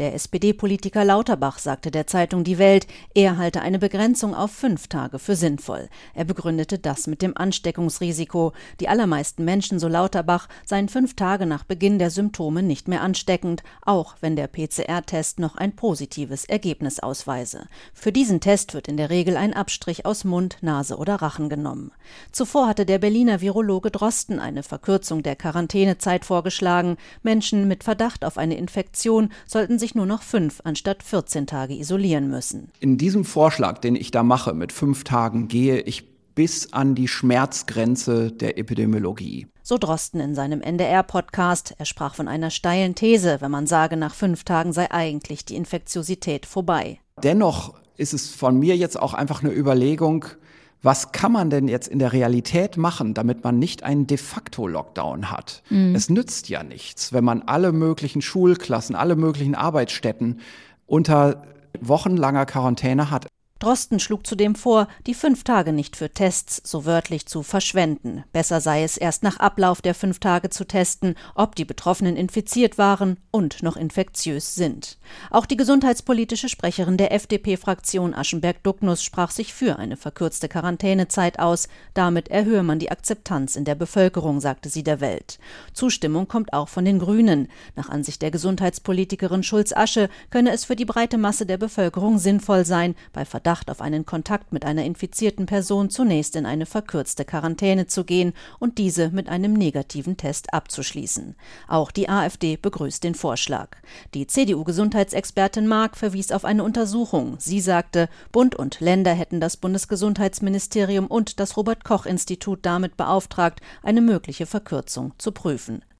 Der SPD-Politiker Lauterbach sagte der Zeitung Die Welt, er halte eine Begrenzung auf fünf Tage für sinnvoll. Er begründete das mit dem Ansteckungsrisiko. Die allermeisten Menschen, so Lauterbach, seien fünf Tage nach Beginn der Symptome nicht mehr ansteckend, auch wenn der PCR-Test noch ein positives Ergebnis ausweise. Für diesen Test wird in der Regel ein Abstrich aus Mund, Nase oder Rachen genommen. Zuvor hatte der Berliner Virologe Drosten eine Verkürzung der Quarantänezeit vorgeschlagen. Menschen mit Verdacht auf eine Infektion sollten sich nur noch fünf anstatt 14 Tage isolieren müssen. In diesem Vorschlag, den ich da mache mit fünf Tagen, gehe ich bis an die Schmerzgrenze der Epidemiologie. So Drosten in seinem NDR-Podcast. Er sprach von einer steilen These, wenn man sage, nach fünf Tagen sei eigentlich die Infektiosität vorbei. Dennoch ist es von mir jetzt auch einfach eine Überlegung, was kann man denn jetzt in der Realität machen, damit man nicht einen de facto Lockdown hat? Mhm. Es nützt ja nichts, wenn man alle möglichen Schulklassen, alle möglichen Arbeitsstätten unter wochenlanger Quarantäne hat. Drosten schlug zudem vor, die fünf Tage nicht für Tests so wörtlich zu verschwenden. Besser sei es, erst nach Ablauf der fünf Tage zu testen, ob die Betroffenen infiziert waren und noch infektiös sind. Auch die gesundheitspolitische Sprecherin der FDP-Fraktion Aschenberg-Ducknuss sprach sich für eine verkürzte Quarantänezeit aus. Damit erhöhe man die Akzeptanz in der Bevölkerung, sagte sie der Welt. Zustimmung kommt auch von den Grünen. Nach Ansicht der Gesundheitspolitikerin Schulz-Asche könne es für die breite Masse der Bevölkerung sinnvoll sein, bei Verdacht Verdacht auf einen Kontakt mit einer infizierten Person zunächst in eine verkürzte Quarantäne zu gehen und diese mit einem negativen Test abzuschließen. Auch die AfD begrüßt den Vorschlag. Die CDU-Gesundheitsexpertin Mark verwies auf eine Untersuchung. Sie sagte, Bund und Länder hätten das Bundesgesundheitsministerium und das Robert Koch Institut damit beauftragt, eine mögliche Verkürzung zu prüfen.